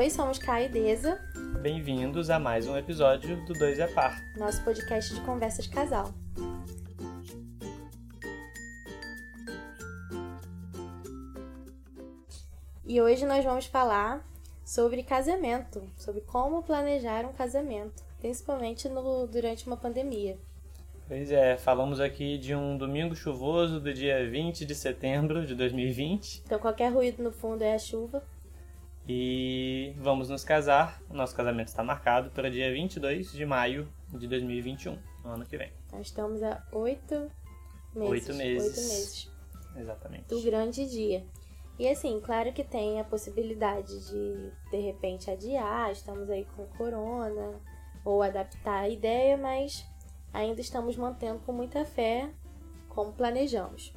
Oi, somos Kai e Deza, Bem-vindos a mais um episódio do Dois é Par. nosso podcast de conversas de casal. E hoje nós vamos falar sobre casamento, sobre como planejar um casamento, principalmente no, durante uma pandemia. Pois é, falamos aqui de um domingo chuvoso do dia 20 de setembro de 2020 Então qualquer ruído no fundo é a chuva. E vamos nos casar. O nosso casamento está marcado para dia 22 de maio de 2021, no ano que vem. Nós estamos há oito meses. Oito meses. Oito meses. Exatamente. do grande dia. E assim, claro que tem a possibilidade de de repente adiar, estamos aí com corona, ou adaptar a ideia, mas ainda estamos mantendo com muita fé como planejamos.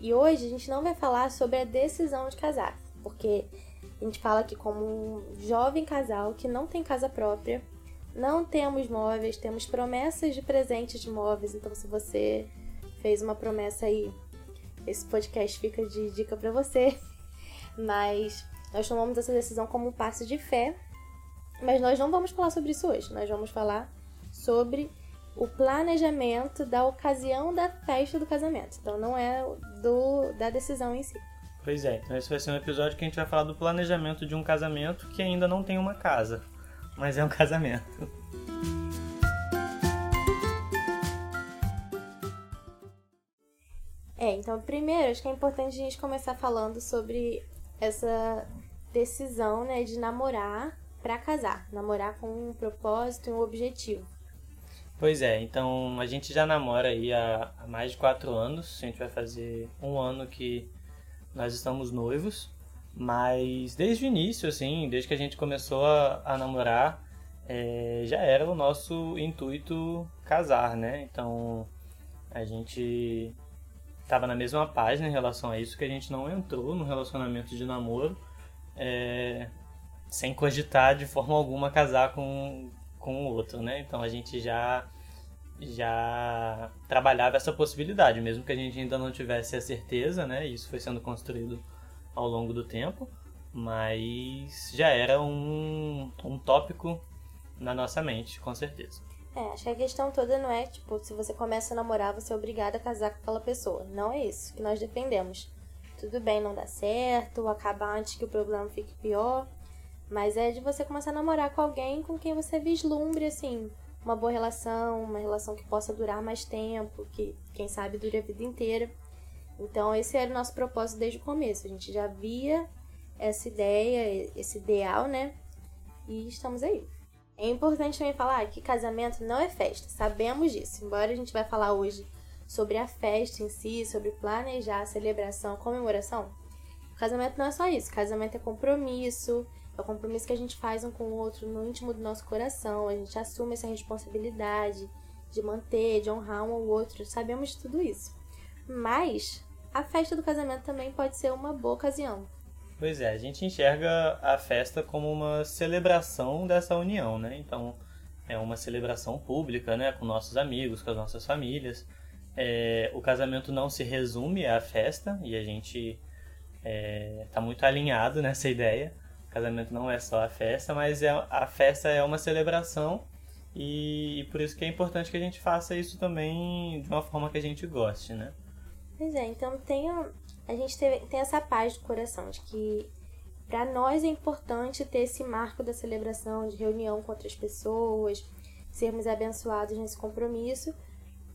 E hoje a gente não vai falar sobre a decisão de casar, porque a gente fala aqui como um jovem casal que não tem casa própria, não temos móveis, temos promessas de presentes de móveis, então se você fez uma promessa aí esse podcast fica de dica pra você. Mas nós tomamos essa decisão como um passo de fé. Mas nós não vamos falar sobre isso hoje. Nós vamos falar sobre o planejamento da ocasião da festa do casamento. Então não é do da decisão em si. Pois é, então esse vai ser um episódio que a gente vai falar do planejamento de um casamento que ainda não tem uma casa, mas é um casamento. É, então primeiro acho que é importante a gente começar falando sobre essa decisão, né, de namorar pra casar, namorar com um propósito e um objetivo. Pois é, então a gente já namora aí há, há mais de quatro anos. A gente vai fazer um ano que nós estamos noivos. Mas desde o início, assim, desde que a gente começou a, a namorar, é, já era o nosso intuito casar, né? Então a gente tava na mesma página em relação a isso, que a gente não entrou no relacionamento de namoro é, sem cogitar de forma alguma casar com, com o outro, né? Então a gente já já trabalhava essa possibilidade, mesmo que a gente ainda não tivesse a certeza, né? Isso foi sendo construído ao longo do tempo, mas já era um, um tópico na nossa mente, com certeza. É, acho que a questão toda não é, tipo, se você começa a namorar, você é obrigado a casar com aquela pessoa. Não é isso que nós defendemos. Tudo bem não dá certo, acabar antes que o problema fique pior, mas é de você começar a namorar com alguém com quem você vislumbre, assim, uma boa relação, uma relação que possa durar mais tempo, que quem sabe dure a vida inteira. Então, esse era o nosso propósito desde o começo. A gente já via essa ideia, esse ideal, né? E estamos aí. É importante também falar que casamento não é festa, sabemos disso. Embora a gente vai falar hoje sobre a festa em si, sobre planejar celebração, comemoração, casamento não é só isso. Casamento é compromisso, é o compromisso que a gente faz um com o outro no íntimo do nosso coração. A gente assume essa responsabilidade de manter, de honrar um ao outro. Sabemos de tudo isso. Mas a festa do casamento também pode ser uma boa ocasião. Pois é, a gente enxerga a festa como uma celebração dessa união, né? Então, é uma celebração pública, né? Com nossos amigos, com as nossas famílias. É, o casamento não se resume à festa e a gente está muito alinhado nessa ideia. Casamento não é só a festa, mas é, a festa é uma celebração e, e por isso que é importante que a gente faça isso também de uma forma que a gente goste, né? Pois é, então tem, a gente teve- tem essa paz do coração de que para nós é importante ter esse marco da celebração, de reunião com outras pessoas, sermos abençoados nesse compromisso,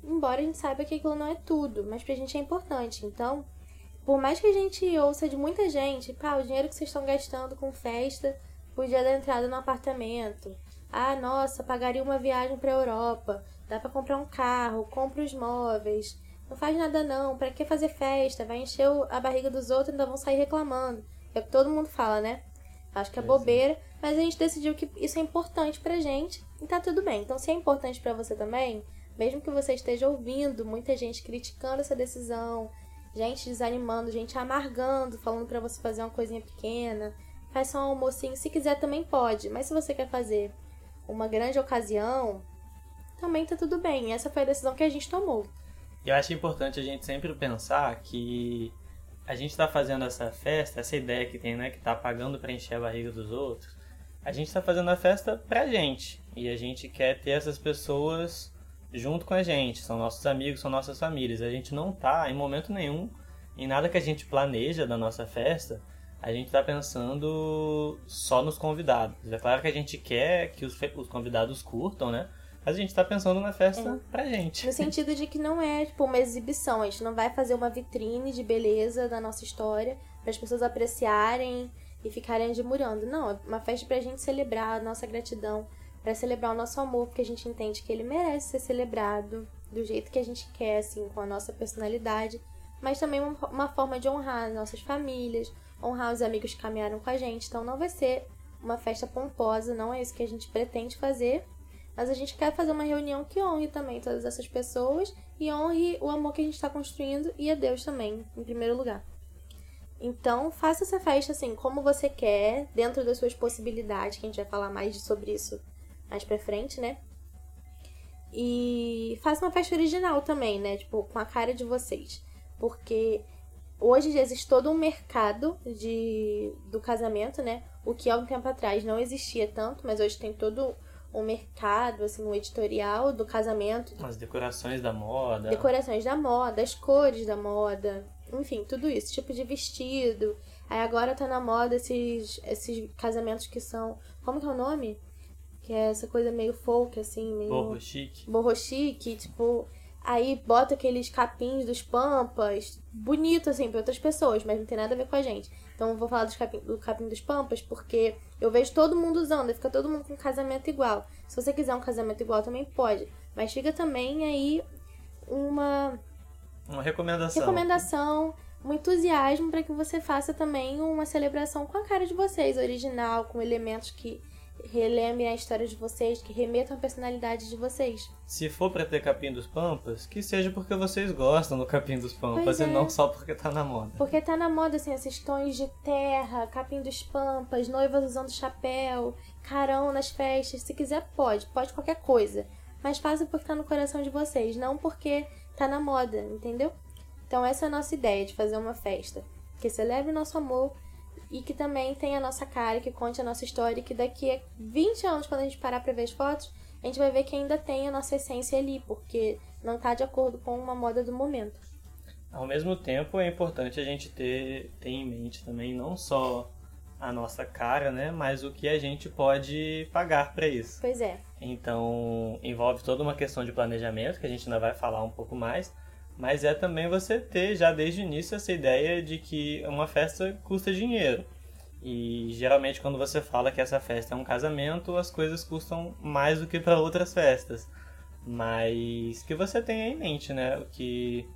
embora a gente saiba que aquilo não é tudo, mas pra gente é importante. Então, por mais que a gente ouça de muita gente, pá, o dinheiro que vocês estão gastando com festa, o dia da entrada no apartamento. Ah, nossa, pagaria uma viagem pra Europa. Dá pra comprar um carro, compra os móveis. Não faz nada não, pra que fazer festa? Vai encher a barriga dos outros e ainda vão sair reclamando. É o que todo mundo fala, né? Acho que é é. bobeira, mas a gente decidiu que isso é importante pra gente e tá tudo bem. Então, se é importante pra você também, mesmo que você esteja ouvindo muita gente criticando essa decisão, gente desanimando, gente amargando, falando pra você fazer uma coisinha pequena, faz só um almocinho, se quiser também pode, mas se você quer fazer uma grande ocasião, também tá tudo bem. Essa foi a decisão que a gente tomou. Eu acho importante a gente sempre pensar que a gente está fazendo essa festa, essa ideia que tem, né, que tá pagando para encher a barriga dos outros, a gente está fazendo a festa pra gente. E a gente quer ter essas pessoas junto com a gente. São nossos amigos, são nossas famílias. A gente não tá, em momento nenhum, em nada que a gente planeja da nossa festa, a gente está pensando só nos convidados. É claro que a gente quer que os, os convidados curtam, né? Mas a gente está pensando na festa é. pra gente. No sentido de que não é tipo uma exibição, a gente não vai fazer uma vitrine de beleza da nossa história para as pessoas apreciarem e ficarem admirando. Não, é uma festa pra gente celebrar a nossa gratidão, para celebrar o nosso amor, porque a gente entende que ele merece ser celebrado do jeito que a gente quer, assim, com a nossa personalidade, mas também uma, forma de honrar as nossas famílias, honrar os amigos que caminharam com a gente. Então não vai ser uma festa pomposa, não é isso que a gente pretende fazer, mas a gente quer fazer uma reunião que honre também todas essas pessoas e honre o amor que a gente está construindo e a Deus também, em primeiro lugar. Então, faça essa festa assim, como você quer, dentro das suas possibilidades, que a gente vai falar mais sobre isso mais pra frente, né? E faça uma festa original também, né? Tipo, com a cara de vocês. Porque hoje existe todo um mercado de, do casamento, né? O que há um tempo atrás não existia tanto, mas hoje tem todo um mercado, assim, um editorial do casamento. As decorações da moda. Decorações da moda, as cores da moda, enfim, tudo isso, tipo de vestido. Aí agora tá na moda esses, esses casamentos que são. Como que é o nome? Que é essa coisa meio folk, assim, meio. Borro chique. Borro chique, tipo. Aí bota aqueles capins dos pampas, bonito assim para outras pessoas, mas não tem nada a ver com a gente. Então eu vou falar dos capim, do capim dos pampas porque eu vejo todo mundo usando, e fica todo mundo com um casamento igual. Se você quiser um casamento igual também pode, mas fica também aí uma uma recomendação. Recomendação, um entusiasmo para que você faça também uma celebração com a cara de vocês, original, com elementos que relembrem a história de vocês, que remetam a personalidade de vocês. Se for para ter capim dos pampas, que seja porque vocês gostam do capim dos pampas é. e não só porque tá na moda. Porque tá na moda, assim, esses tons de terra, capim dos pampas, noivas usando chapéu, carão nas festas. Se quiser, pode. Pode qualquer coisa. Mas faça porque tá no coração de vocês, não porque tá na moda, entendeu? Então essa é a nossa ideia de fazer uma festa que celebre o nosso amor e que também tenha a nossa cara, que conte a nossa história e que daqui a 20 anos, quando a gente parar pra ver as fotos, a gente vai ver que ainda tem a nossa essência ali, porque não tá de acordo com uma moda do momento. Ao mesmo tempo, é importante a gente ter, ter em mente também não só a nossa cara, né, mas o que a gente pode pagar para isso. Pois é. Então, envolve toda uma questão de planejamento, que a gente ainda vai falar um pouco mais, mas é também você ter já desde o início essa ideia de que uma festa custa dinheiro. E geralmente quando você fala que essa festa é um casamento, as coisas custam mais do que para outras festas. Mas que você tenha em mente, né, que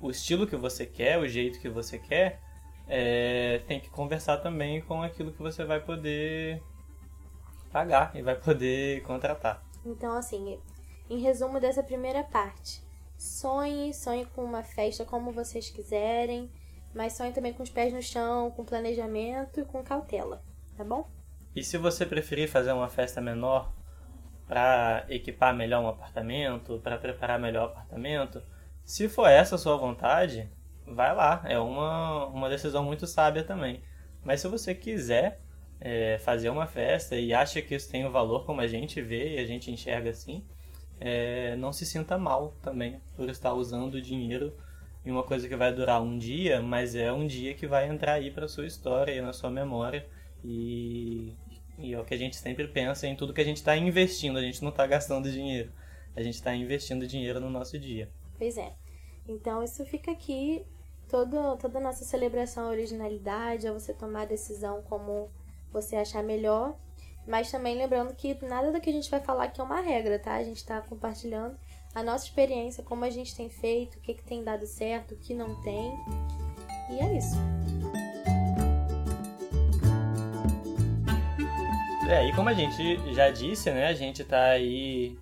o estilo que você quer, o jeito que você quer, é, tem que conversar também com aquilo que você vai poder pagar e vai poder contratar. Então, assim, em resumo dessa primeira parte, Sonhe, sonhe com uma festa como vocês quiserem, mas sonhe também com os pés no chão, com planejamento e com cautela, tá bom? E se você preferir fazer uma festa menor para equipar melhor um apartamento, para preparar melhor o apartamento, se for essa a sua vontade, vai lá, é uma, uma decisão muito sábia também. Mas se você quiser é, fazer uma festa e acha que isso tem um valor como a gente vê e a gente enxerga assim, é, não se sinta mal também por estar usando dinheiro em uma coisa que vai durar um dia, mas é um dia que vai entrar aí para sua história e na sua memória e, e, é o que a gente sempre pensa em tudo que a gente está investindo. A gente não está gastando dinheiro, a gente está investindo dinheiro no nosso dia. Pois é. Então isso fica aqui todo, toda a nossa celebração à originalidade, a você tomar a decisão como você achar melhor mas também lembrando que nada do que a gente vai falar aqui é uma regra, tá? A gente está compartilhando a nossa experiência, como a gente tem feito, o que, que tem dado certo, o que não tem. E é isso. É, e como a gente já disse, né? A gente tá aí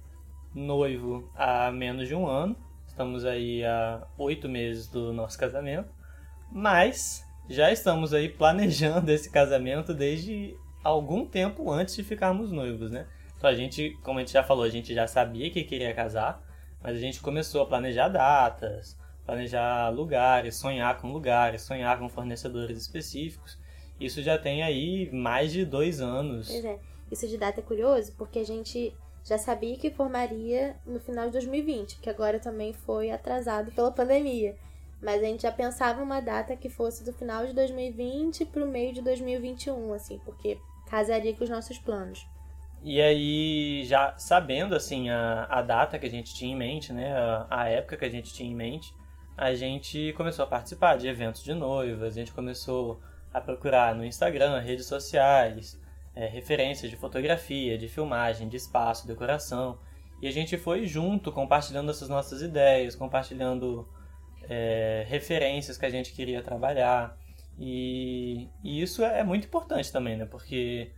noivo há menos de um ano. Estamos aí há oito meses do nosso casamento. Mas já estamos aí planejando esse casamento desde algum tempo antes de ficarmos noivos, né? Então a gente, como a gente já falou, a gente já sabia que queria casar, mas a gente começou a planejar datas, planejar lugares, sonhar com lugares, sonhar com fornecedores específicos. Isso já tem aí mais de dois anos. Pois é. Isso de data é curioso, porque a gente já sabia que formaria no final de 2020, que agora também foi atrasado pela pandemia. Mas a gente já pensava uma data que fosse do final de 2020 para o meio de 2021, assim, porque casaria com os nossos planos. E aí, já sabendo, assim, a, a data que a gente tinha em mente, né, a, a época que a gente tinha em mente, a gente começou a participar de eventos de noivas, a gente começou a procurar no Instagram, redes sociais, é, referências de fotografia, de filmagem, de espaço, decoração. E a gente foi junto, compartilhando essas nossas ideias, compartilhando é, referências que a gente queria trabalhar. E, e isso é muito importante também, né? Porque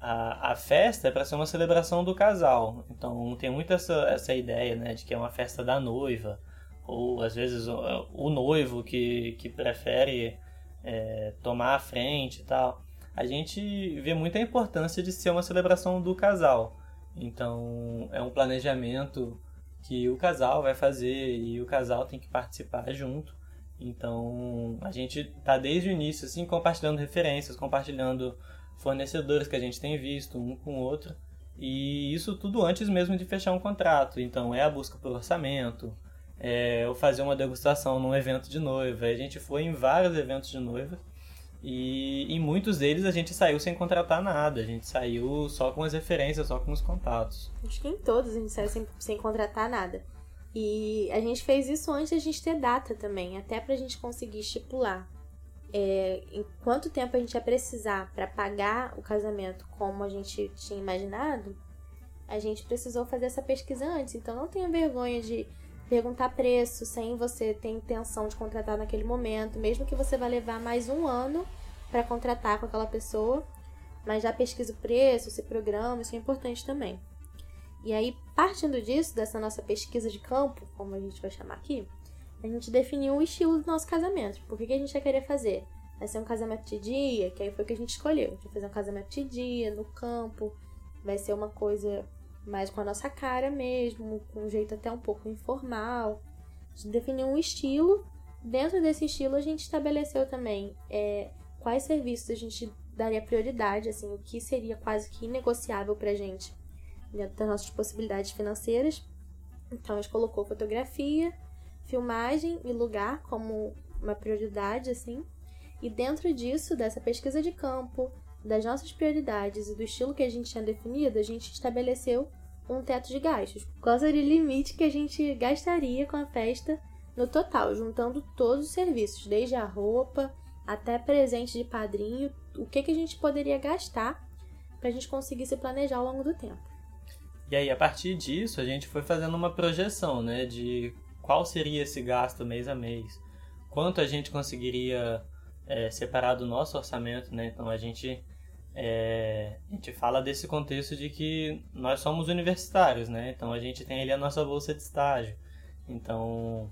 a, a festa é para ser uma celebração do casal. Então tem muito essa, essa ideia, né? De que é uma festa da noiva. Ou às vezes o, o noivo que, que prefere é, tomar a frente e tal a gente vê muita importância de ser uma celebração do casal. Então, é um planejamento que o casal vai fazer e o casal tem que participar junto. Então, a gente tá desde o início assim compartilhando referências, compartilhando fornecedores que a gente tem visto um com o outro. E isso tudo antes mesmo de fechar um contrato. Então, é a busca por orçamento, é eu fazer uma degustação num evento de noiva. A gente foi em vários eventos de noiva e em muitos deles a gente saiu sem contratar nada, a gente saiu só com as referências, só com os contatos. Acho que em todos a gente saiu sem, sem contratar nada. E a gente fez isso antes de a gente ter data também, até pra gente conseguir estipular é, em quanto tempo a gente ia precisar para pagar o casamento como a gente tinha imaginado. A gente precisou fazer essa pesquisa antes, então não tenha vergonha de perguntar preço sem você ter intenção de contratar naquele momento, mesmo que você vá levar mais um ano para contratar com aquela pessoa, mas já pesquisa o preço, se programa, isso é importante também. E aí, partindo disso, dessa nossa pesquisa de campo, como a gente vai chamar aqui, a gente definiu o estilo do nosso casamento. Por que, que a gente ia querer fazer? Vai ser um casamento de dia, que aí foi o que a gente escolheu. A gente vai fazer um casamento de dia, no campo, vai ser uma coisa mais com a nossa cara mesmo, com um jeito até um pouco informal. A gente definiu um estilo. Dentro desse estilo, a gente estabeleceu também é, quais serviços a gente daria prioridade, assim, o que seria quase que inegociável pra gente dentro das nossas possibilidades financeiras. Então, a gente colocou fotografia, filmagem e lugar como uma prioridade, assim. E dentro disso, dessa pesquisa de campo, das nossas prioridades e do estilo que a gente tinha definido, a gente estabeleceu um teto de gastos. Qual seria o limite que a gente gastaria com a festa no total, juntando todos os serviços, desde a roupa até presente de padrinho, o que, que a gente poderia gastar para a gente conseguir se planejar ao longo do tempo. E aí, a partir disso, a gente foi fazendo uma projeção, né, de qual seria esse gasto mês a mês, quanto a gente conseguiria é, separar do nosso orçamento, né? Então a gente é, a gente fala desse contexto de que nós somos universitários, né? Então a gente tem ali a nossa bolsa de estágio. Então,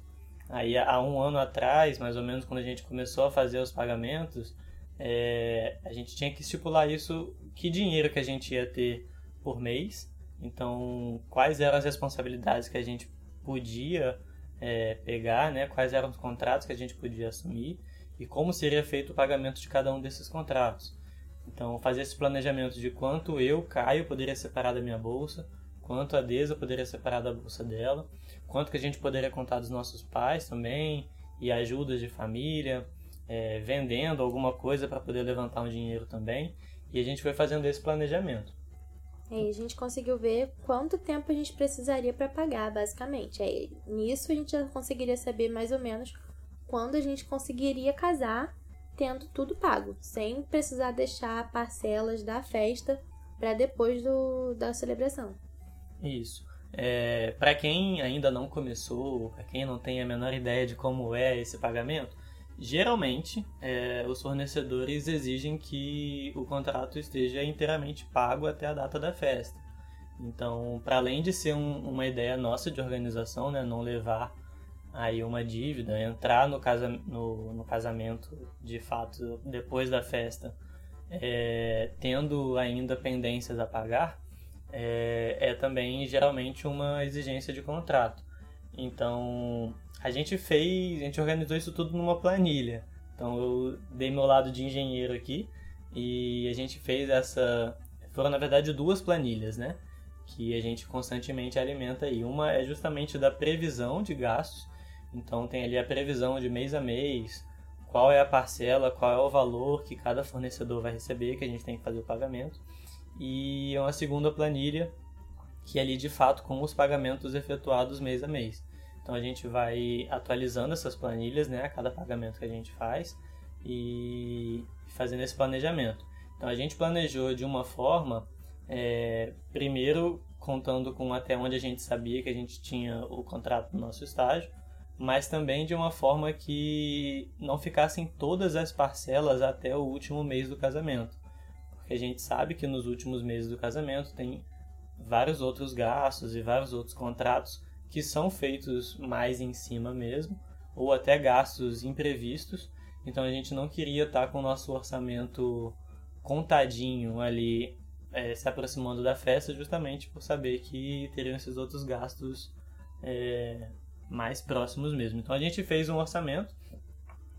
aí há um ano atrás, mais ou menos, quando a gente começou a fazer os pagamentos, é, a gente tinha que estipular isso, que dinheiro que a gente ia ter por mês. Então, quais eram as responsabilidades que a gente podia é, pegar, né? Quais eram os contratos que a gente podia assumir e como seria feito o pagamento de cada um desses contratos. Então, fazer esse planejamento de quanto eu, Caio, poderia separar da minha bolsa, quanto a Deza poderia separar da bolsa dela, quanto que a gente poderia contar dos nossos pais também, e ajudas de família, é, vendendo alguma coisa para poder levantar um dinheiro também. E a gente foi fazendo esse planejamento. E a gente conseguiu ver quanto tempo a gente precisaria para pagar, basicamente. Aí, nisso a gente já conseguiria saber mais ou menos quando a gente conseguiria casar tendo tudo pago, sem precisar deixar parcelas da festa para depois do, da celebração. Isso. É, para quem ainda não começou, para quem não tem a menor ideia de como é esse pagamento, geralmente é, os fornecedores exigem que o contrato esteja inteiramente pago até a data da festa. Então, para além de ser um, uma ideia nossa de organização, né, não levar aí uma dívida, entrar no, casa, no, no casamento de fato depois da festa, é, tendo ainda pendências a pagar, é, é, também geralmente uma exigência de contrato. Então a gente fez, a gente organizou isso tudo numa planilha. Então eu dei meu lado de engenheiro aqui e a gente fez essa. Foram na verdade duas planilhas, né? Que a gente constantemente alimenta aí. Uma é justamente da previsão de gastos. Então tem ali a previsão de mês a mês, qual é a parcela, qual é o valor que cada fornecedor vai receber, que a gente tem que fazer o pagamento. E uma segunda planilha que é ali de fato com os pagamentos efetuados mês a mês. Então a gente vai atualizando essas planilhas, né, a cada pagamento que a gente faz e fazendo esse planejamento. Então a gente planejou de uma forma, é, primeiro contando com até onde a gente sabia que a gente tinha o contrato do nosso estágio, mas também de uma forma que não ficassem todas as parcelas até o último mês do casamento. Porque a gente sabe que nos últimos meses do casamento tem vários outros gastos e vários outros contratos que são feitos mais em cima mesmo, ou até gastos imprevistos. Então a gente não queria estar com o nosso orçamento contadinho ali, é, se aproximando da festa, justamente por saber que teriam esses outros gastos é, mais próximos mesmo. Então a gente fez um orçamento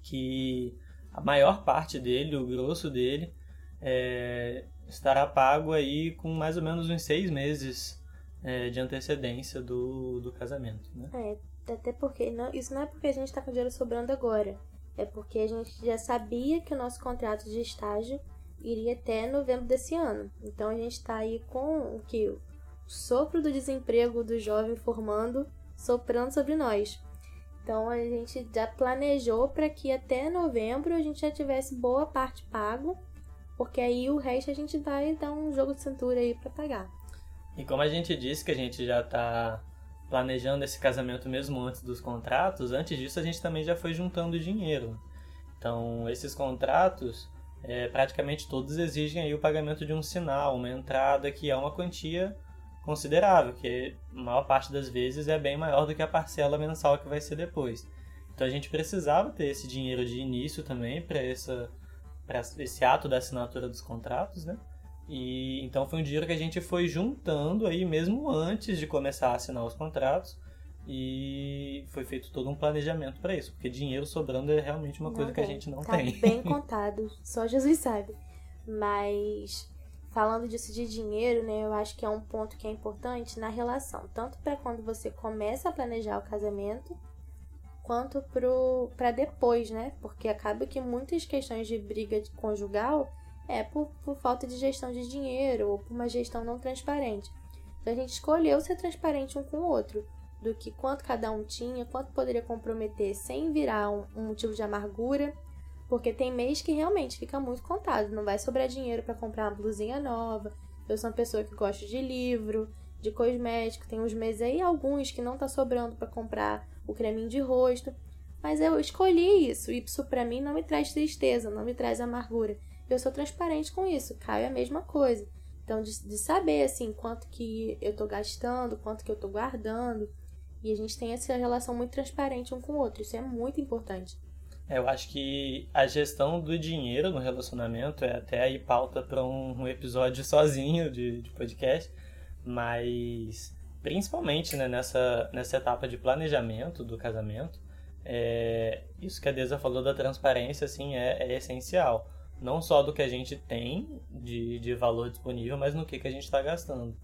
que a maior parte dele, o grosso dele, é, estará pago aí com mais ou menos uns seis meses é, de antecedência do, do casamento, né? É, até porque não, isso não é porque a gente está com dinheiro sobrando agora. É porque a gente já sabia que o nosso contrato de estágio iria até novembro desse ano. Então a gente está aí com o que? O sopro do desemprego do jovem formando soprando sobre nós. Então a gente já planejou para que até novembro a gente já tivesse boa parte pago, porque aí o resto a gente vai dar um jogo de cintura aí para pagar. E como a gente disse que a gente já está planejando esse casamento mesmo antes dos contratos, antes disso a gente também já foi juntando dinheiro. Então, esses contratos, é, praticamente todos exigem aí o pagamento de um sinal, uma entrada que é uma quantia considerável, que a maior parte das vezes é bem maior do que a parcela mensal que vai ser depois. Então a gente precisava ter esse dinheiro de início também para esse ato da assinatura dos contratos, né? E então foi um dinheiro que a gente foi juntando aí mesmo antes de começar a assinar os contratos e foi feito todo um planejamento para isso, porque dinheiro sobrando é realmente uma não coisa tem. que a gente não tá tem. bem contado, só Jesus sabe. Mas falando disso de dinheiro, né, eu acho que é um ponto que é importante na relação, tanto para quando você começa a planejar o casamento, quanto para depois, né? Porque acaba que muitas questões de briga conjugal é por, por falta de gestão de dinheiro ou por uma gestão não transparente. Então a gente escolheu ser transparente um com o outro, do que quanto cada um tinha, quanto poderia comprometer sem virar um, um motivo de amargura, porque tem mês que realmente fica muito contado, não vai sobrar dinheiro para comprar uma blusinha nova. Eu sou uma pessoa que gosta de livro, de cosmético, tem uns meses aí alguns que não tá sobrando para comprar o creminho de rosto, mas eu escolhi isso, e isso para mim não me traz tristeza, não me traz amargura eu sou transparente com isso. Caio é a mesma coisa. Então, de, de saber, assim, quanto que eu tô gastando, quanto que eu tô guardando. E a gente tem essa relação muito transparente um com o outro. Isso é muito importante. Eu acho que a gestão do dinheiro no relacionamento é até aí pauta para um, um, episódio sozinho de, de podcast, mas principalmente né, nessa, nessa etapa de planejamento do casamento, é, isso que a Deza falou da transparência assim, é, é essencial não só do que a gente tem de, de valor disponível, mas no que, que a gente está gastando.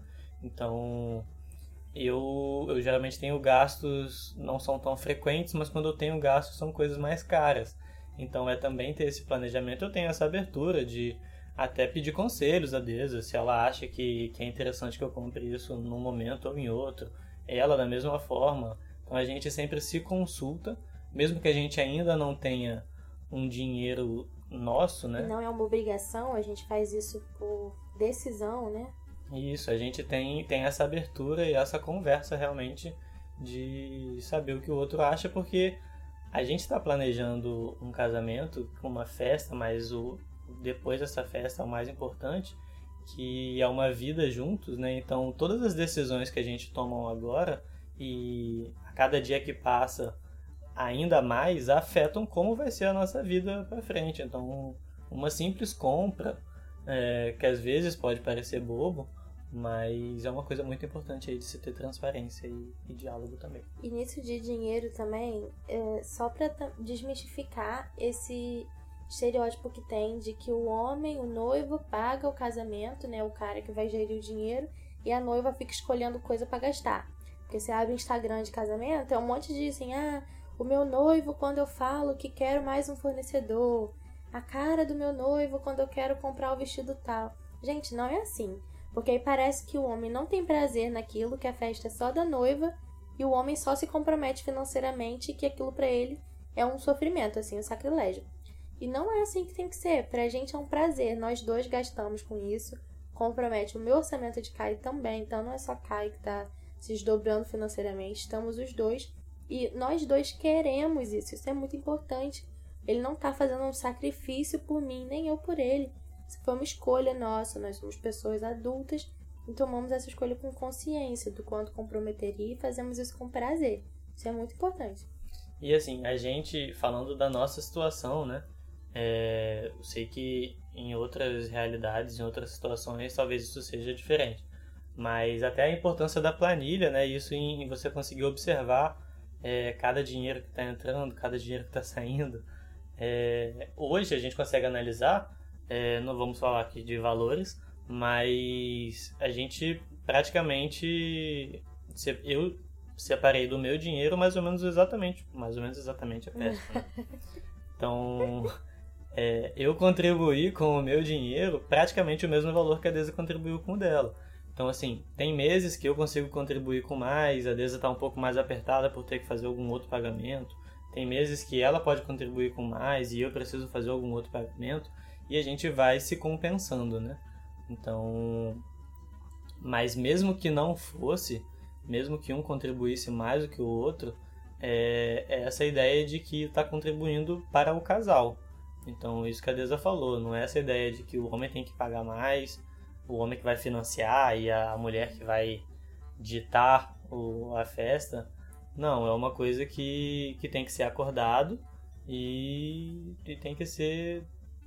Então, eu, eu geralmente tenho gastos, não são tão frequentes, mas quando eu tenho gastos são coisas mais caras. Então, é também ter esse planejamento. Eu tenho essa abertura de até pedir conselhos a Deza, se ela acha que, que é interessante que eu compre isso num momento ou em outro. Ela, da mesma forma. Então, a gente sempre se consulta, mesmo que a gente ainda não tenha um dinheiro nosso, né? Não é uma obrigação, a gente faz isso por decisão, né? Isso, a gente tem, tem essa abertura e essa conversa realmente de saber o que o outro acha, porque a gente está planejando um casamento, uma festa, mas o depois dessa festa é o mais importante, que é uma vida juntos, né? Então todas as decisões que a gente toma agora e a cada dia que passa ainda mais afetam como vai ser a nossa vida para frente. Então, uma simples compra, é, que às vezes pode parecer bobo, Mas é uma coisa muito importante aí de se ter transparência e, e diálogo também. E nisso de dinheiro também, é, só para desmistificar esse estereótipo que tem de que o homem, o noivo, paga o casamento, né? O cara que vai gerir o dinheiro, e a noiva fica escolhendo coisa para gastar. Porque você abre o Instagram de casamento, é um monte de assim, ah, o meu noivo quando eu falo que quero mais um fornecedor, a cara do meu noivo quando eu quero comprar o vestido tal. Gente, não é assim. Porque aí parece que o homem não tem prazer naquilo, que a festa é só da noiva, e o homem só se compromete financeiramente que aquilo para ele é um sofrimento, assim, um sacrilégio. E não é assim que tem que ser. Pra gente é um prazer. Nós dois gastamos com isso. Compromete o meu orçamento de Caio também. Então não é só Caio que tá se desdobrando financeiramente. Estamos os dois. E nós dois queremos isso. Isso é muito importante. Ele não tá fazendo um sacrifício por mim, nem eu por ele. Foi uma escolha nossa, nós somos pessoas adultas e tomamos essa escolha com consciência do quanto comprometeria e fazemos isso com prazer. Isso é muito importante. E assim, a gente, falando da nossa situação, né? É, eu sei que em outras realidades, em outras situações, talvez isso seja diferente. Mas até a importância da planilha, né? Isso em você conseguir observar é, cada dinheiro que está entrando, cada dinheiro que está saindo. É, hoje a gente consegue analisar é, não vamos falar aqui de valores, mas a gente praticamente. Eu separei do meu dinheiro mais ou menos exatamente. Mais ou menos exatamente. Né? Então. É, eu contribuí com o meu dinheiro praticamente o mesmo valor que a Deza contribuiu com o dela. Então, assim, tem meses que eu consigo contribuir com mais, a Deza está um pouco mais apertada por ter que fazer algum outro pagamento. Tem meses que ela pode contribuir com mais e eu preciso fazer algum outro pagamento e a gente vai se compensando, né? Então, mas mesmo que não fosse, mesmo que um contribuísse mais do que o outro, é, é essa ideia de que está contribuindo para o casal. Então, isso que a Deza falou, não é essa ideia de que o homem tem que pagar mais, o homem que vai financiar e a mulher que vai ditar o, a festa. Não, é uma coisa que, que tem que ser acordado e, e tem que ser,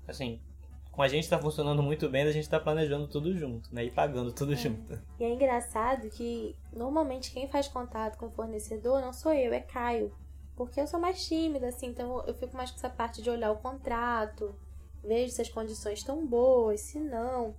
assim, com a gente está funcionando muito bem, a gente está planejando tudo junto, né? E pagando tudo é. junto. E é engraçado que normalmente quem faz contato com o fornecedor não sou eu, é Caio. Porque eu sou mais tímida, assim, então eu fico mais com essa parte de olhar o contrato, vejo se as condições estão boas, se não.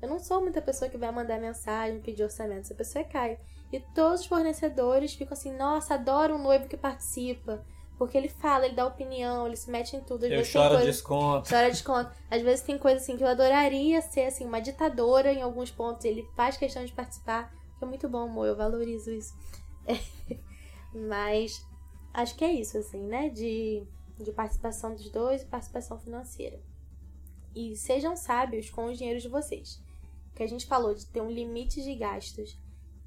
Eu não sou muita pessoa que vai mandar mensagem, pedir orçamento, essa pessoa é Caio. E todos os fornecedores ficam assim, nossa, adoro um noivo que participa. Porque ele fala, ele dá opinião, ele se mete em tudo. Às eu vezes choro coisa, desconto. Chora desconto. Às vezes tem coisa assim que eu adoraria ser assim, uma ditadora em alguns pontos. Ele faz questão de participar. Que é muito bom, amor. Eu valorizo isso. É. Mas acho que é isso, assim, né? De, de participação dos dois e participação financeira. E sejam sábios com os dinheiros de vocês. O que a gente falou de ter um limite de gastos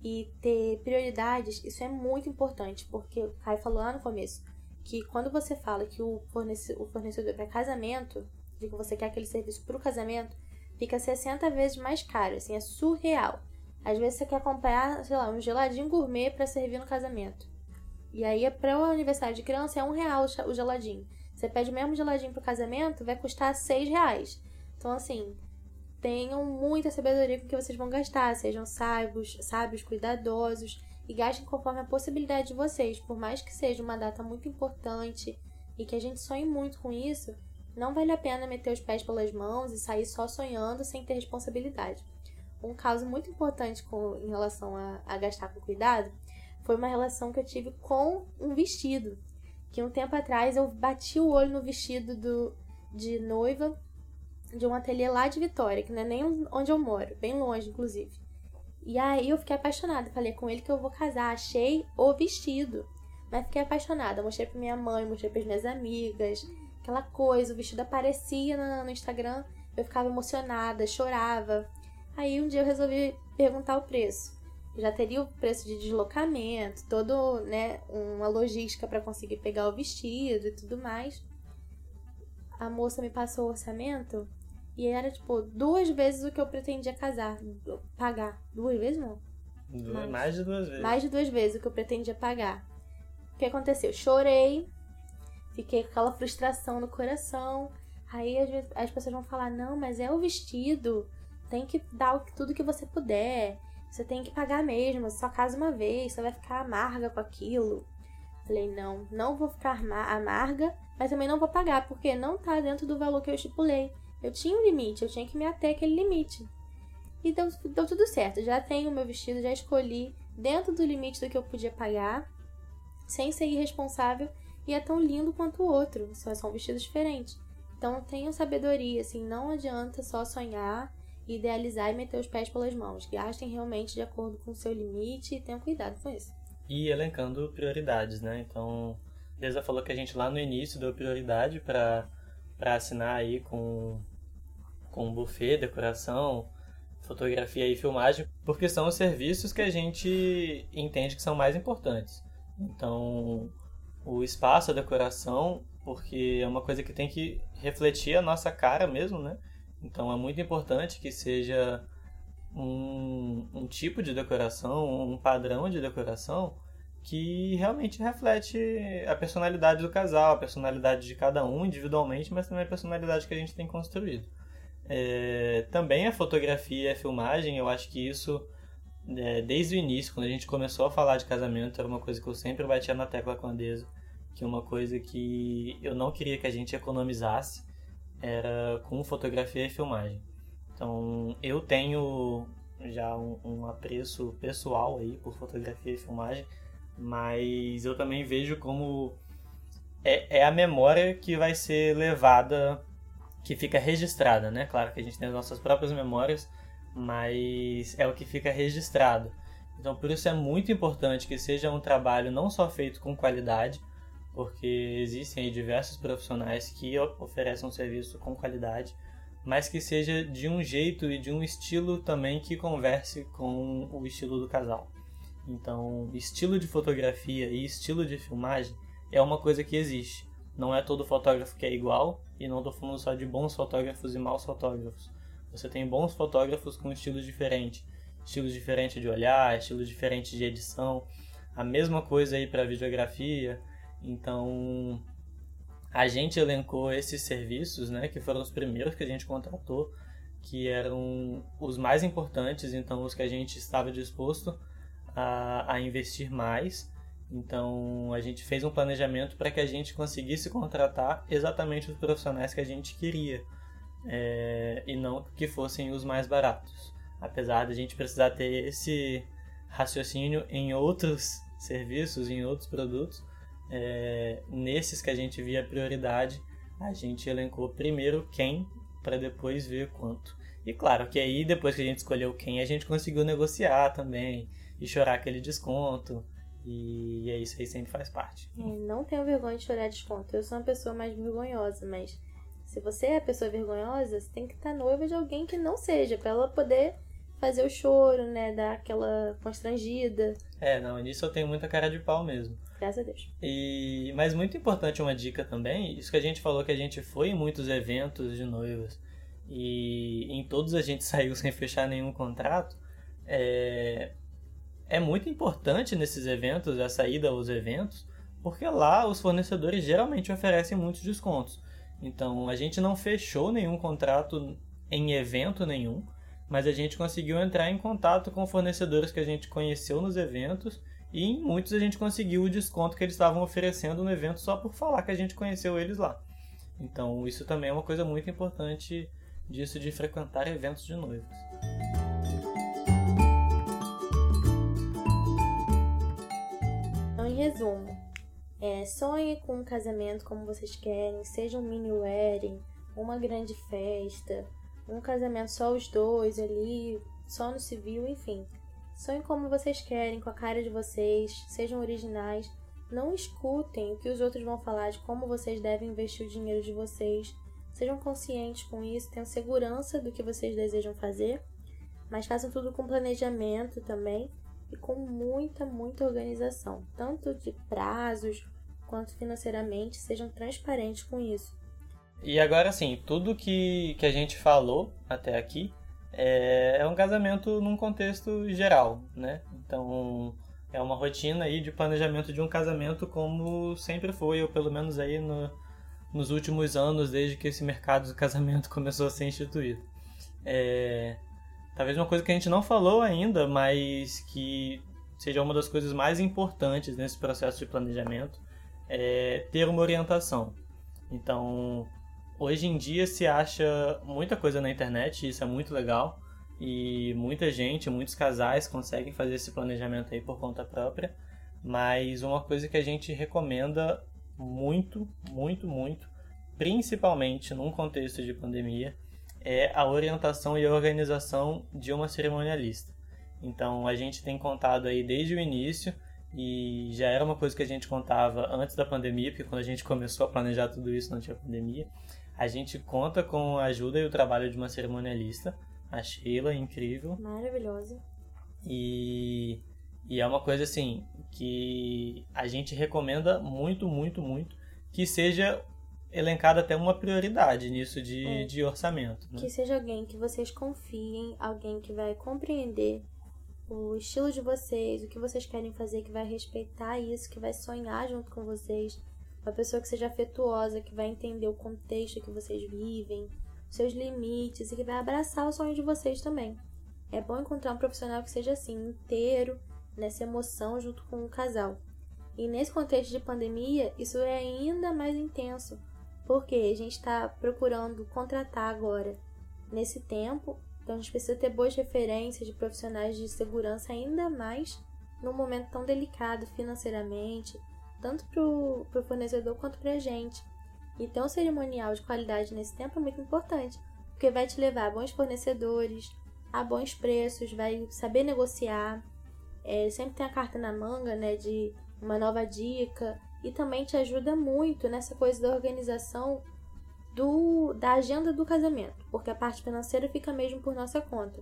e ter prioridades, isso é muito importante, porque o Caio falou lá no começo que quando você fala que o fornecedor, o fornecedor para casamento, de que você quer aquele serviço para o casamento, fica 60 vezes mais caro, assim, é surreal. Às vezes você quer comprar, sei lá, um geladinho gourmet para servir no casamento. E aí, para o aniversário de criança, é um real o geladinho. Você pede o mesmo geladinho pro casamento, vai custar seis reais. Então, assim, tenham muita sabedoria com que vocês vão gastar. Sejam sábios, sábios, cuidadosos e gastem conforme a possibilidade de vocês. Por mais que seja uma data muito importante e que a gente sonhe muito com isso, não vale a pena meter os pés pelas mãos e sair só sonhando sem ter responsabilidade. Um caso muito importante com, em relação a, a gastar com cuidado foi uma relação que eu tive com um vestido. Que um tempo atrás eu bati o olho no vestido do, de noiva de um ateliê lá de Vitória, que não é nem onde eu moro, bem longe, inclusive. E aí eu fiquei apaixonada. Falei com ele que eu vou casar. Achei o vestido. Mas fiquei apaixonada. Mostrei pra minha mãe, mostrei pras minhas amigas. Aquela coisa, o vestido aparecia no, Instagram. Eu ficava emocionada, chorava. Aí um dia eu resolvi perguntar o preço. Já teria o preço de deslocamento, todo, né, uma logística para conseguir pegar o vestido e tudo mais. A moça me passou o orçamento e era, tipo, duas vezes o que eu pretendia casar. Pagar. Duas vezes não? mais. mais de duas vezes. Mais de duas vezes o que eu pretendia pagar. O que aconteceu? Chorei, fiquei com aquela frustração no coração. Aí as, as pessoas vão falar, não, mas é o vestido. tem que dar tudo que você puder. Você tem que pagar mesmo, só casa uma vez, você vai ficar amarga com aquilo. Falei, não, não vou ficar amarga, mas também não vou pagar, porque não tá dentro do valor que eu estipulei. Eu tinha um limite, eu tinha que me ater aquele limite. E deu, deu tudo certo. Já tenho o meu vestido, já escolhi dentro do limite do que eu podia pagar, sem ser irresponsável, e é tão lindo quanto o outro, só são vestidos diferentes. Então tenham sabedoria, assim, não adianta só sonhar, idealizar e meter os pés pelas mãos. Gastem realmente de acordo com o seu limite e tenham cuidado com isso. E elencando prioridades, né? Então, Deza falou que a gente lá no início deu prioridade para assinar aí com, com buffet, decoração, fotografia e filmagem, porque são os serviços que a gente entende que são mais importantes. Então, o espaço, a decoração, porque é uma coisa que tem que refletir a nossa cara mesmo, né? Então, é muito importante que seja um, um tipo de decoração, um padrão de decoração que realmente reflete a personalidade do casal, a personalidade de cada um individualmente, mas também a personalidade que a gente tem construído. É, também a fotografia e a filmagem, eu acho que isso, é, desde o início, quando a gente começou a falar de casamento, era uma coisa que eu sempre batia na tecla com a Deso, que uma coisa que eu não queria que a gente economizasse era com fotografia e filmagem. Então, eu tenho já um, um apreço pessoal aí por fotografia e filmagem, mas eu também vejo como é, é a memória que vai ser levada que fica registrada, né? Claro que a gente tem as nossas próprias memórias, mas é o que fica registrado. Então, por isso é muito importante que seja um trabalho não só feito com qualidade, porque existem diversos profissionais que oferecem um serviço com qualidade, mas que seja de um jeito e de um estilo também que converse com o estilo do casal. Então, estilo de fotografia e estilo de filmagem é uma coisa que existe. Não é todo fotógrafo que é igual, e não estou falando só de bons fotógrafos e maus fotógrafos. Você tem bons fotógrafos com estilos diferentes, estilos diferentes de olhar, estilos diferentes de edição. A mesma coisa aí para videografia. Então, a gente elencou esses serviços, né, que foram os primeiros que a gente contratou, que eram os mais importantes, então os que a gente estava disposto a, a investir mais então a gente fez um planejamento para que a gente conseguisse contratar exatamente os profissionais que a gente queria é, e não que fossem os mais baratos. Apesar de a gente precisar ter esse raciocínio em outros serviços, em outros produtos, é, nesses que a gente via prioridade, a gente elencou primeiro quem para depois ver quanto. E claro que aí depois que a gente escolheu quem, a gente conseguiu negociar também e chorar aquele desconto. E é isso aí sempre faz parte. É, não tenho vergonha de chorar desconto. Eu sou uma pessoa mais vergonhosa, mas se você é a pessoa vergonhosa, você tem que estar noiva de alguém que não seja, para ela poder fazer o choro, né? Dar aquela constrangida. É, não, nisso eu tenho muita cara de pau mesmo. Graças a Deus. E, mas muito importante uma dica também, isso que a gente falou que a gente foi em muitos eventos de noivas e em todos a gente saiu sem fechar nenhum contrato. É, é muito importante nesses eventos, a saída aos eventos, porque lá os fornecedores geralmente oferecem muitos descontos. Então a gente não fechou nenhum contrato em evento nenhum, mas a gente conseguiu entrar em contato com fornecedores que a gente conheceu nos eventos e em muitos a gente conseguiu o desconto que eles estavam oferecendo no evento só por falar que a gente conheceu eles lá. Então isso também é uma coisa muito importante disso de frequentar eventos de noivos. Resumo, é, sonhe com um casamento como vocês querem, seja um mini wedding, uma grande festa, um casamento só os dois ali, só no civil, enfim. Sonhe como vocês querem, com a cara de vocês, sejam originais. Não escutem o que os outros vão falar de como vocês devem investir o dinheiro de vocês. Sejam conscientes com isso, tenham segurança do que vocês desejam fazer, mas façam tudo com planejamento também e com muita, muita organização, tanto de prazos quanto financeiramente, sejam transparentes com isso. E agora sim, tudo que, que a gente falou até aqui é, é um casamento num contexto geral, né? Então é uma rotina aí de planejamento de um casamento como sempre foi, ou pelo menos aí no, nos últimos anos, desde que esse mercado do casamento começou a ser instituído. É, talvez uma coisa que a gente não falou ainda, mas que seja uma das coisas mais importantes nesse processo de planejamento, é ter uma orientação. Então, hoje em dia se acha muita coisa na internet, isso é muito legal, e muita gente, muitos casais conseguem fazer esse planejamento aí por conta própria, mas uma coisa que a gente recomenda muito, muito, muito, principalmente num contexto de pandemia, é a orientação e organização de uma cerimonialista. Então a gente tem contado aí desde o início e já era uma coisa que a gente contava antes da pandemia, porque quando a gente começou a planejar tudo isso não tinha pandemia. A gente conta com a ajuda e o trabalho de uma cerimonialista, a Sheila, incrível. Maravilhosa. E, e é uma coisa assim que a gente recomenda muito, muito, muito que seja elencada até uma prioridade nisso de, é. de orçamento. Né? Que seja alguém que vocês confiem, alguém que vai compreender o estilo de vocês, o que vocês querem fazer, que vai respeitar isso, que vai sonhar junto com vocês. Uma pessoa que seja afetuosa, que vai entender o contexto que vocês vivem, seus limites e que vai abraçar o sonho de vocês também. É bom encontrar um profissional que seja assim, inteiro, nessa emoção junto com o casal. E nesse contexto de pandemia, isso é ainda mais intenso, porque a gente está procurando contratar agora, nesse tempo, então a gente precisa ter boas referências de profissionais de segurança, ainda mais num momento tão delicado financeiramente, tanto para o fornecedor quanto para a gente. E ter um cerimonial de qualidade nesse tempo é muito importante, porque vai te levar a bons fornecedores, a bons preços, vai saber negociar, é, sempre tem a carta na manga, né, de uma nova dica, e também te ajuda muito nessa coisa da organização do, da agenda do casamento, porque a parte financeira fica mesmo por nossa conta.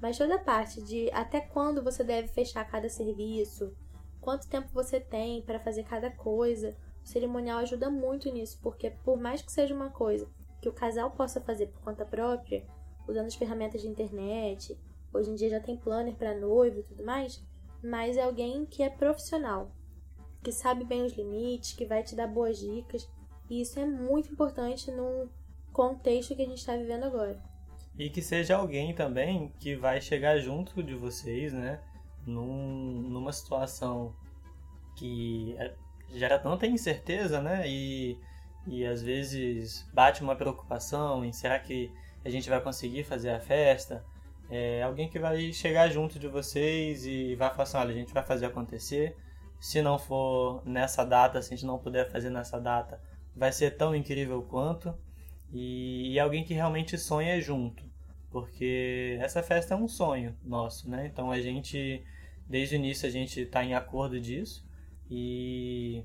Mas toda a parte de até quando você deve fechar cada serviço, quanto tempo você tem para fazer cada coisa, o cerimonial ajuda muito nisso, porque por mais que seja uma coisa que o casal possa fazer por conta própria, usando as ferramentas de internet, hoje em dia já tem planner para noivo e tudo mais, mas é alguém que é profissional, que sabe bem os limites, que vai te dar boas dicas e isso é muito importante no contexto que a gente está vivendo agora. E que seja alguém também que vai chegar junto de vocês, né? Num, numa situação que é, gera tanta incerteza, né? E, e às vezes bate uma preocupação em será que a gente vai conseguir fazer a festa? É alguém que vai chegar junto de vocês e vai falar assim, olha, a gente vai fazer acontecer. Se não for nessa data, se a gente não puder fazer nessa data, vai ser tão incrível quanto. E, e alguém que realmente sonha junto. Porque essa festa é um sonho nosso, né? Então a gente, desde o início, a gente está em acordo disso. E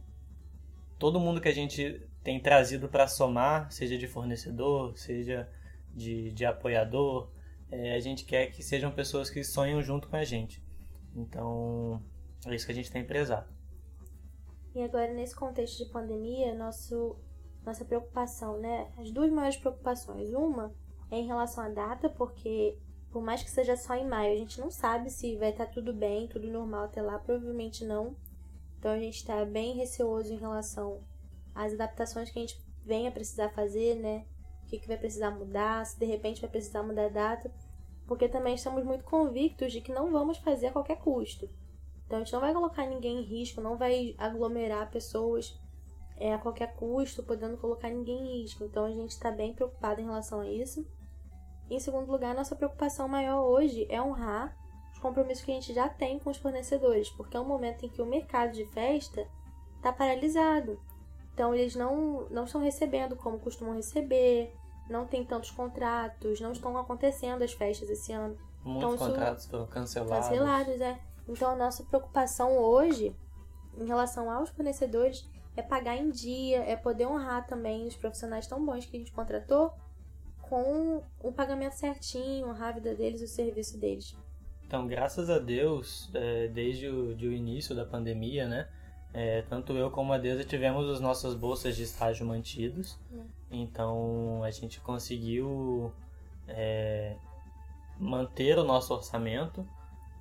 todo mundo que a gente tem trazido para somar, seja de fornecedor, seja de, de apoiador, é, a gente quer que sejam pessoas que sonham junto com a gente. Então, é isso que a gente tem prezado. E agora, nesse contexto de pandemia, nosso, nossa preocupação, né? As duas maiores preocupações. Uma é em relação à data, porque por mais que seja só em maio, a gente não sabe se vai estar tudo bem, tudo normal até lá, provavelmente não. Então a gente está bem receoso em relação às adaptações que a gente venha precisar fazer, né? O que, que vai precisar mudar, se de repente vai precisar mudar a data, porque também estamos muito convictos de que não vamos fazer a qualquer custo. Então a gente não vai colocar ninguém em risco, não vai aglomerar pessoas é, a qualquer custo, podendo colocar ninguém em risco. Então a gente está bem preocupado em relação a isso. Em segundo lugar, nossa preocupação maior hoje é honrar os compromissos que a gente já tem com os fornecedores, porque é um momento em que o mercado de festa está paralisado. Então eles não, não estão recebendo como costumam receber, não tem tantos contratos, não estão acontecendo as festas esse ano. Muitos então, contratos foram cancelados. Cancelados, é. Então a nossa preocupação hoje, em relação aos fornecedores, é pagar em dia, é poder honrar também os profissionais tão bons que a gente contratou com o pagamento certinho, honrar a vida deles, o serviço deles. Então, graças a Deus, é, desde o, o início da pandemia, né? É, tanto eu como a Deusa tivemos as nossas bolsas de estágio mantidos. É. Então, a gente conseguiu é, manter o nosso orçamento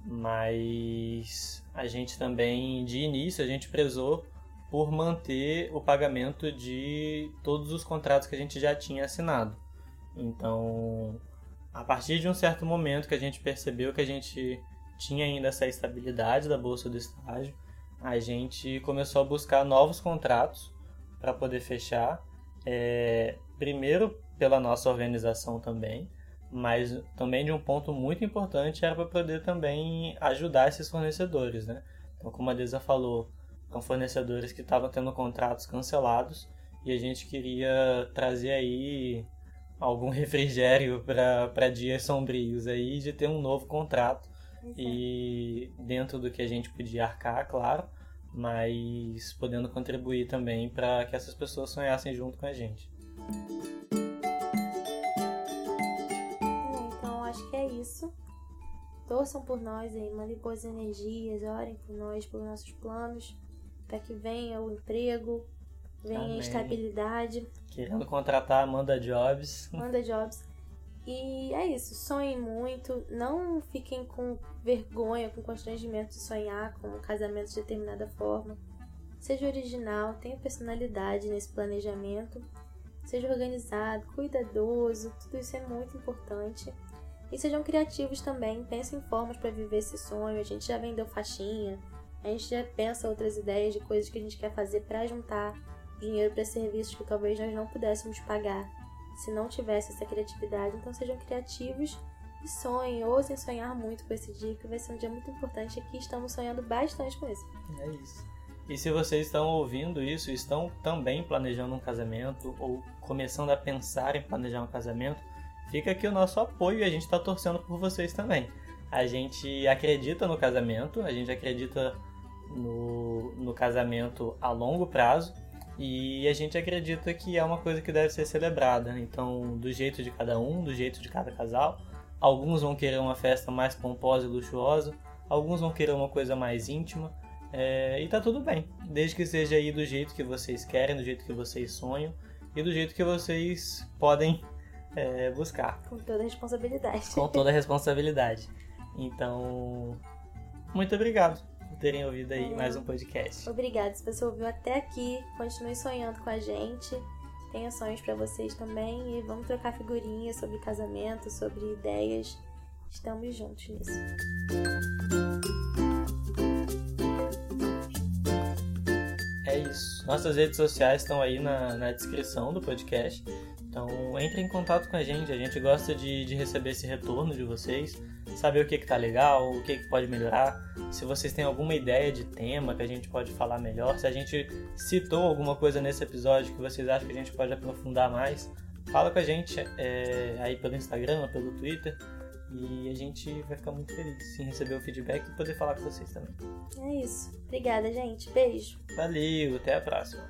mas a gente também, de início, a gente prezou por manter o pagamento de todos os contratos que a gente já tinha assinado. Então, a partir de um certo momento que a gente percebeu que a gente tinha ainda essa estabilidade da bolsa do estágio, a gente começou a buscar novos contratos para poder fechar. É, primeiro pela nossa organização também, mas também de um ponto muito importante era para poder também ajudar esses fornecedores, né? Então, como a Deza falou, são fornecedores que estavam tendo contratos cancelados e a gente queria trazer aí algum refrigério para dias sombrios aí de ter um novo contrato e dentro do que a gente podia arcar, claro, mas podendo contribuir também para que essas pessoas sonhassem junto com a gente. Acho que é isso. Torçam por nós aí, mandem boas energias, orem por nós, pelos nossos planos, para que venha o emprego, venha Amém. a estabilidade. Querendo contratar Amanda Jobs. Amanda Jobs. E é isso, sonhem muito, não fiquem com vergonha, com constrangimento de sonhar com um casamento de determinada forma. Seja original, tenha personalidade nesse planejamento, seja organizado, cuidadoso, tudo isso é muito importante. E sejam criativos também, pensem em formas para viver esse sonho. A gente já vendeu faixinha, a gente já pensa outras ideias de coisas que a gente quer fazer para juntar dinheiro para serviços que talvez nós não pudéssemos pagar se não tivesse essa criatividade. Então sejam criativos e sonhem, ousem sonhar muito com esse dia, que vai ser um dia muito importante. Aqui estamos sonhando bastante com isso. É isso. E se vocês estão ouvindo isso, estão também planejando um casamento ou começando a pensar em planejar um casamento, fica aqui o nosso apoio e a gente está torcendo por vocês também. A gente acredita no casamento, a gente acredita no, no casamento a longo prazo e a gente acredita que é uma coisa que deve ser celebrada. Então, do jeito de cada um, do jeito de cada casal. Alguns vão querer uma festa mais pomposa e luxuosa, alguns vão querer uma coisa mais íntima. É, e tá tudo bem, desde que seja aí do jeito que vocês querem, do jeito que vocês sonham e do jeito que vocês podem é, buscar. Com toda a responsabilidade. Com toda a responsabilidade. Então, muito obrigado por terem ouvido aí é. mais um podcast. Obrigada. Se você ouviu até aqui, continue sonhando com a gente. Tenha sonhos para vocês também e vamos trocar figurinhas sobre casamento, sobre ideias. Estamos juntos nisso. É isso. Nossas redes sociais estão aí na, na descrição do podcast. Então entre em contato com a gente, a gente gosta de, de receber esse retorno de vocês, saber o que, que tá legal, o que, que pode melhorar, se vocês têm alguma ideia de tema que a gente pode falar melhor, se a gente citou alguma coisa nesse episódio que vocês acham que a gente pode aprofundar mais, fala com a gente é, aí pelo Instagram, pelo Twitter. E a gente vai ficar muito feliz em receber o feedback e poder falar com vocês também. É isso. Obrigada, gente. Beijo. Valeu, até a próxima.